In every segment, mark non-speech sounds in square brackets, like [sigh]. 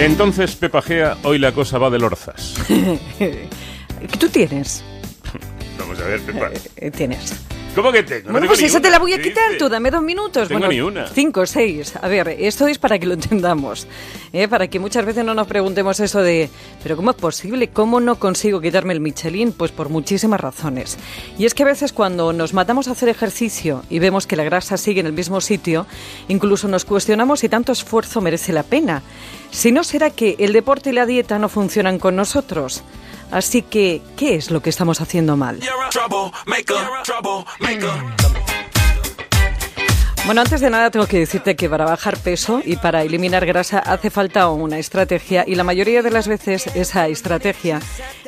Entonces, Pepa Gea, hoy la cosa va de lorzas. [laughs] ¿Qué tú tienes? Vamos a ver, Pepa. Eh, tienes. ¿Cómo que tengo? No Bueno, tengo pues esa te la voy a ¿Qué quitar tú, dame dos minutos. Tengo bueno, ni una. Cinco, seis. A ver, esto es para que lo entendamos. ¿eh? Para que muchas veces no nos preguntemos eso de, ¿pero cómo es posible? ¿Cómo no consigo quitarme el Michelin? Pues por muchísimas razones. Y es que a veces cuando nos matamos a hacer ejercicio y vemos que la grasa sigue en el mismo sitio, incluso nos cuestionamos si tanto esfuerzo merece la pena. Si no será que el deporte y la dieta no funcionan con nosotros. Así que, ¿qué es lo que estamos haciendo mal? Bueno, antes de nada tengo que decirte que para bajar peso y para eliminar grasa hace falta una estrategia y la mayoría de las veces esa estrategia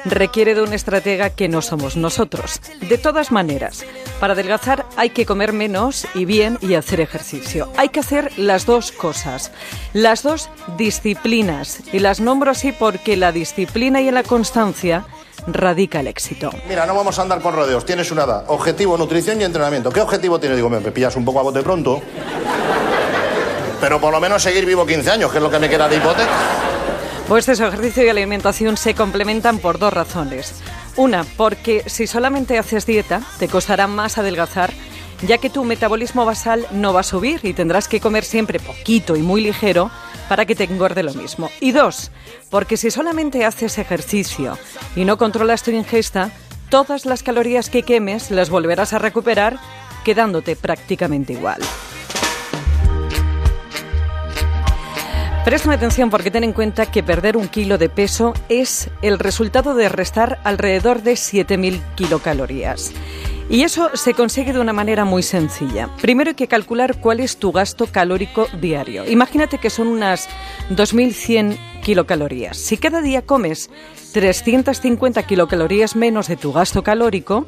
requiere de un estratega que no somos nosotros. De todas maneras, para adelgazar hay que comer menos y bien y hacer ejercicio. Hay que hacer las dos cosas, las dos disciplinas y las nombro así porque la disciplina y la constancia radica el éxito. Mira, no vamos a andar con rodeos. Tienes una edad. Objetivo, nutrición y entrenamiento. ¿Qué objetivo tienes? Digo, me pillas un poco a bote pronto. Pero por lo menos seguir vivo 15 años, que es lo que me queda de hipoteca. Pues eso, ejercicio y alimentación se complementan por dos razones. Una, porque si solamente haces dieta, te costará más adelgazar, ya que tu metabolismo basal no va a subir y tendrás que comer siempre poquito y muy ligero para que te engorde lo mismo. Y dos, porque si solamente haces ejercicio y no controlas tu ingesta, todas las calorías que quemes las volverás a recuperar quedándote prácticamente igual. Préstame atención porque ten en cuenta que perder un kilo de peso es el resultado de restar alrededor de 7.000 kilocalorías. Y eso se consigue de una manera muy sencilla. Primero hay que calcular cuál es tu gasto calórico diario. Imagínate que son unas 2.100 kilocalorías. Si cada día comes 350 kilocalorías menos de tu gasto calórico,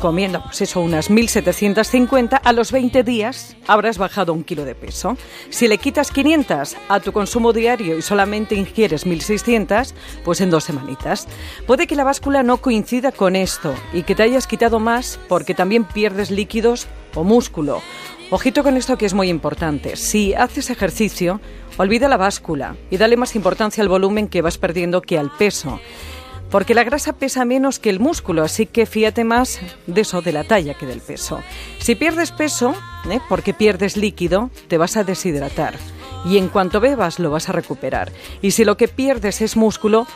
comiendo pues eso, unas 1.750, a los 20 días habrás bajado un kilo de peso. Si le quitas 500 a tu consumo diario y solamente ingieres 1.600, pues en dos semanitas. Puede que la báscula no coincida con esto y que te hayas quitado más porque también pierdes líquidos o músculo. Ojito con esto que es muy importante. Si haces ejercicio, olvida la báscula y dale más importancia al volumen que vas perdiendo que al peso. Porque la grasa pesa menos que el músculo, así que fíjate más de eso, de la talla que del peso. Si pierdes peso, ¿eh? porque pierdes líquido, te vas a deshidratar. Y en cuanto bebas lo vas a recuperar. Y si lo que pierdes es músculo,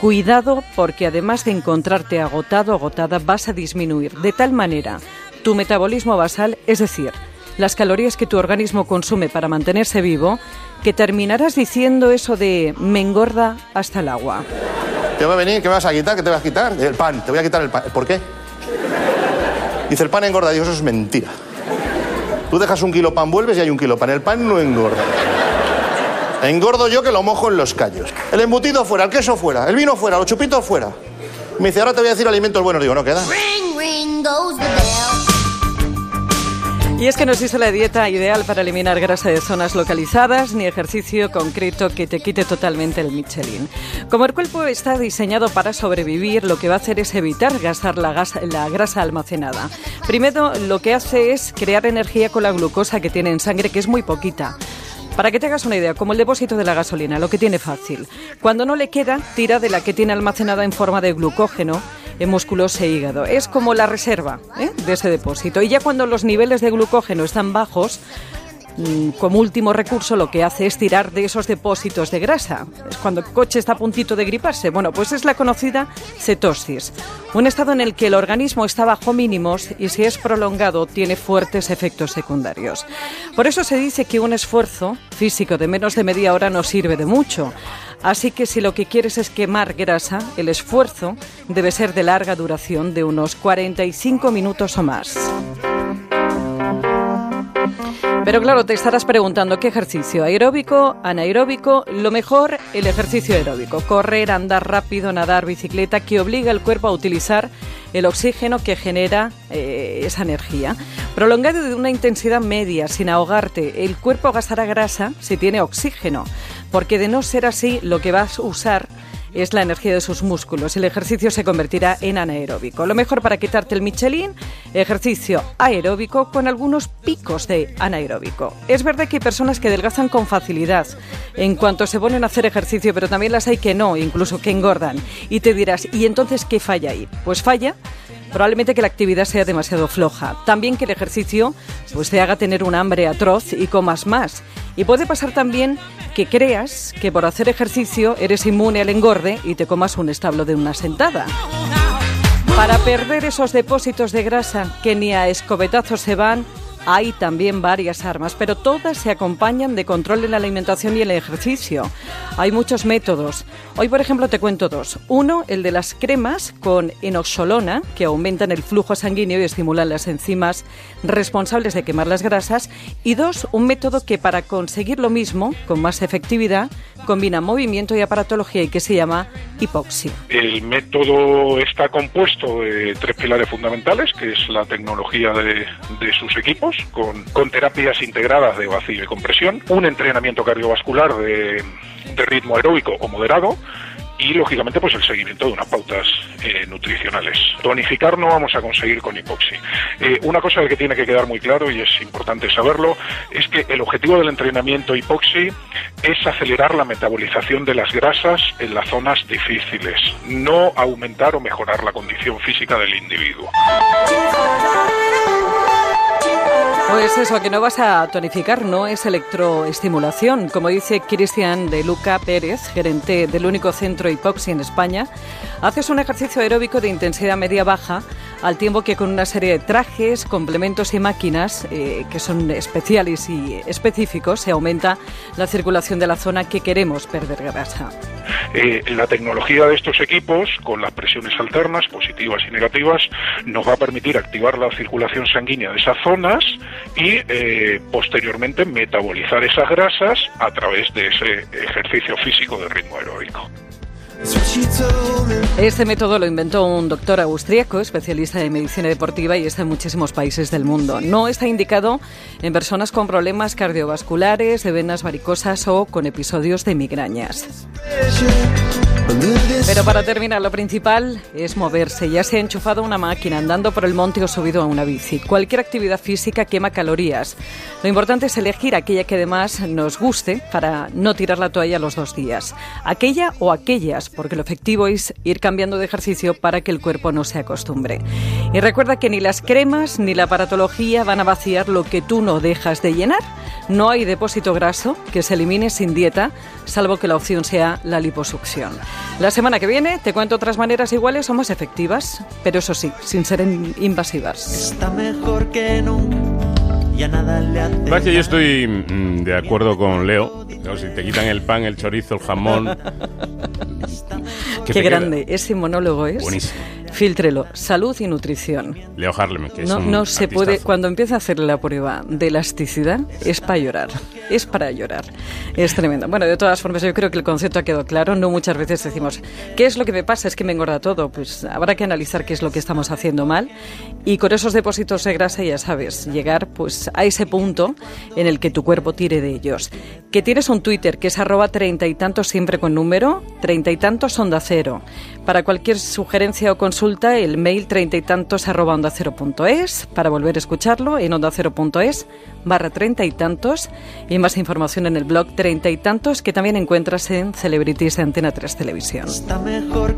cuidado porque además de encontrarte agotado, agotada, vas a disminuir de tal manera tu metabolismo basal, es decir, las calorías que tu organismo consume para mantenerse vivo, que terminarás diciendo eso de me engorda hasta el agua. ¿Qué va a venir? ¿Qué me vas a quitar? ¿Qué te vas a quitar? El pan. Te voy a quitar el pan. ¿Por qué? Dice, el pan engorda. Digo, eso es mentira. Tú dejas un kilo pan, vuelves y hay un kilo pan. El pan no engorda. Engordo yo que lo mojo en los callos. El embutido fuera, el queso fuera, el vino fuera, los chupitos fuera. Me dice, ahora te voy a decir alimentos buenos. Digo, no queda. Ring, ring goes the bell. Y es que no existe la dieta ideal para eliminar grasa de zonas localizadas ni ejercicio concreto que te quite totalmente el Michelin. Como el cuerpo está diseñado para sobrevivir, lo que va a hacer es evitar gastar la, la grasa almacenada. Primero, lo que hace es crear energía con la glucosa que tiene en sangre, que es muy poquita. Para que te hagas una idea, como el depósito de la gasolina, lo que tiene fácil. Cuando no le queda, tira de la que tiene almacenada en forma de glucógeno en músculos e hígado. Es como la reserva ¿eh? de ese depósito. Y ya cuando los niveles de glucógeno están bajos, como último recurso lo que hace es tirar de esos depósitos de grasa. Es cuando el coche está a puntito de griparse. Bueno, pues es la conocida cetosis, un estado en el que el organismo está bajo mínimos y si es prolongado tiene fuertes efectos secundarios. Por eso se dice que un esfuerzo físico de menos de media hora no sirve de mucho. Así que si lo que quieres es quemar grasa, el esfuerzo debe ser de larga duración, de unos 45 minutos o más. Pero claro, te estarás preguntando qué ejercicio, aeróbico, anaeróbico, lo mejor el ejercicio aeróbico, correr, andar rápido, nadar, bicicleta, que obliga al cuerpo a utilizar el oxígeno que genera eh, esa energía. Prolongado de una intensidad media, sin ahogarte, el cuerpo gastará grasa si tiene oxígeno, porque de no ser así, lo que vas a usar es la energía de sus músculos. El ejercicio se convertirá en anaeróbico. Lo mejor para quitarte el Michelin, ejercicio aeróbico con algunos picos de anaeróbico. Es verdad que hay personas que adelgazan con facilidad en cuanto se ponen a hacer ejercicio, pero también las hay que no, incluso que engordan. Y te dirás, ¿y entonces qué falla ahí? Pues falla Probablemente que la actividad sea demasiado floja. También que el ejercicio pues, te haga tener un hambre atroz y comas más. Y puede pasar también que creas que por hacer ejercicio eres inmune al engorde y te comas un establo de una sentada. Para perder esos depósitos de grasa que ni a escobetazos se van, hay también varias armas, pero todas se acompañan de control en la alimentación y el ejercicio. Hay muchos métodos. Hoy, por ejemplo, te cuento dos. Uno, el de las cremas con enoxolona, que aumentan el flujo sanguíneo y estimulan las enzimas responsables de quemar las grasas. Y dos, un método que para conseguir lo mismo, con más efectividad, combina movimiento y aparatología y que se llama hipoxia. El método está compuesto de tres pilares fundamentales, que es la tecnología de, de sus equipos, con, con, terapias integradas de vacío y compresión, un entrenamiento cardiovascular de, de ritmo aeróbico o moderado y lógicamente pues el seguimiento de unas pautas eh, nutricionales. Tonificar no vamos a conseguir con hipoxi. Eh, una cosa que tiene que quedar muy claro y es importante saberlo es que el objetivo del entrenamiento hipoxi es acelerar la metabolización de las grasas en las zonas difíciles, no aumentar o mejorar la condición física del individuo. Pues eso, que no vas a tonificar, no es electroestimulación. Como dice Cristian de Luca Pérez, gerente del único centro hipoxi en España, haces un ejercicio aeróbico de intensidad media-baja al tiempo que con una serie de trajes, complementos y máquinas eh, que son especiales y específicos se aumenta la circulación de la zona que queremos perder grasa. Eh, la tecnología de estos equipos, con las presiones alternas, positivas y negativas, nos va a permitir activar la circulación sanguínea de esas zonas y eh, posteriormente metabolizar esas grasas a través de ese ejercicio físico de ritmo aeróbico. Este método lo inventó un doctor austriaco, especialista en medicina deportiva y está en muchísimos países del mundo. No está indicado en personas con problemas cardiovasculares, de venas varicosas o con episodios de migrañas. Pero para terminar, lo principal es moverse. Ya se ha enchufado una máquina, andando por el monte o subido a una bici. Cualquier actividad física quema calorías. Lo importante es elegir aquella que además nos guste para no tirar la toalla los dos días. Aquella o aquellas, porque lo efectivo es ir cambiando de ejercicio para que el cuerpo no se acostumbre. Y recuerda que ni las cremas ni la aparatología van a vaciar lo que tú no dejas de llenar. No hay depósito graso que se elimine sin dieta, salvo que la opción sea la liposucción. La semana que viene te cuento otras maneras iguales o más efectivas, pero eso sí, sin ser invasivas. Está mejor que nunca. Ya nada le hace Va que yo estoy mm, de acuerdo con Leo. ¿no? Si te quitan el pan, el chorizo, el jamón. ¿qué Qué grande, queda? ese monólogo es. Buenísimo. Filtrelo, salud y nutrición. Leo Harlem, que es No, un no se puede, artistazo. cuando empieza a hacerle la prueba de elasticidad, es para llorar, es para llorar. Es tremendo. Bueno, de todas formas, yo creo que el concepto ha quedado claro. No muchas veces decimos, ¿qué es lo que me pasa? Es que me engorda todo. Pues habrá que analizar qué es lo que estamos haciendo mal y con esos depósitos de grasa, ya sabes, llegar pues a ese punto en el que tu cuerpo tire de ellos. Que tienes un Twitter que es arroba treinta y tantos siempre con número, treinta y tantos onda cero. Para cualquier sugerencia o consulta, el mail treinta y tantos arroba onda cero punto es. Para volver a escucharlo, en onda cero punto es barra treinta y tantos. Y más información en el blog treinta y tantos que también encuentras en Celebrities de Antena 3 Televisión.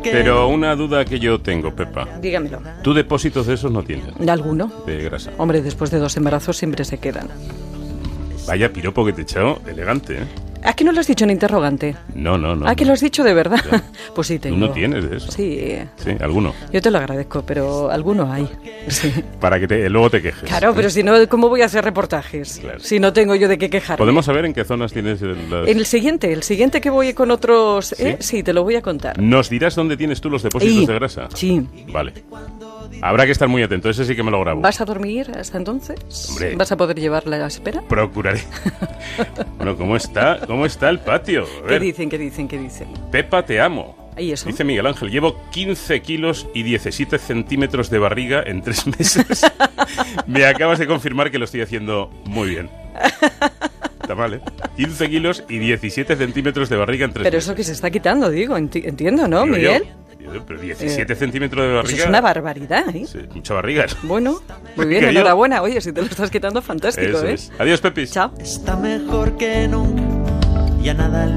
Pero una duda que yo tengo, Pepa. Dígamelo. ¿Tú depósitos de esos no tienes? ¿Alguno? De grasa. Hombre, después de dos embarazos siempre se quedan. Vaya piropo que te he echado, elegante, ¿eh? ¿A qué no lo has dicho en interrogante? No, no, no. ¿A que no. lo has dicho de verdad? Ya. [laughs] pues sí, tengo. Tú no tienes de eso. Sí, eh, Sí, alguno. yo te lo agradezco, pero alguno hay. Sí. Para que te, luego te quejes. Claro, pero si no, ¿cómo voy a hacer reportajes? Claro. Si no tengo yo de qué quejarme. ¿Podemos saber en qué zonas tienes el- las- En el siguiente, el siguiente que voy con otros... ¿eh? Sí, te lo voy a contar. ¿Nos dirás dónde tienes tú los depósitos Y- de grasa? Sí. Vale. Habrá que estar muy atento, ese sí que me lo grabo. ¿Vas a dormir hasta entonces? Hombre. ¿Vas a poder llevarla a la espera? Procuraré. [laughs] bueno, ¿cómo está? ¿Cómo está el patio? A ¿Qué dicen, qué dicen, qué dicen? Pepa, te amo. ¿Y eso? Dice Miguel Ángel, llevo 15 kilos y 17 centímetros de barriga en tres meses. [laughs] Me acabas de confirmar que lo estoy haciendo muy bien. está mal, ¿eh? 15 kilos y 17 centímetros de barriga en tres Pero meses. eso que se está quitando, digo, enti- entiendo, ¿no, Digo. Miguel? Yo, Pero 17 Eh, centímetros de Eso barriga. es una barbaridad, ¿eh? Sí, mucha barriga. Bueno, muy [laughs] bien, yo- enhorabuena. Oye, si te lo estás quitando, fantástico, Eso ¿eh? es. Adiós, Pepis. Chao. Está mejor que nunca y a nada le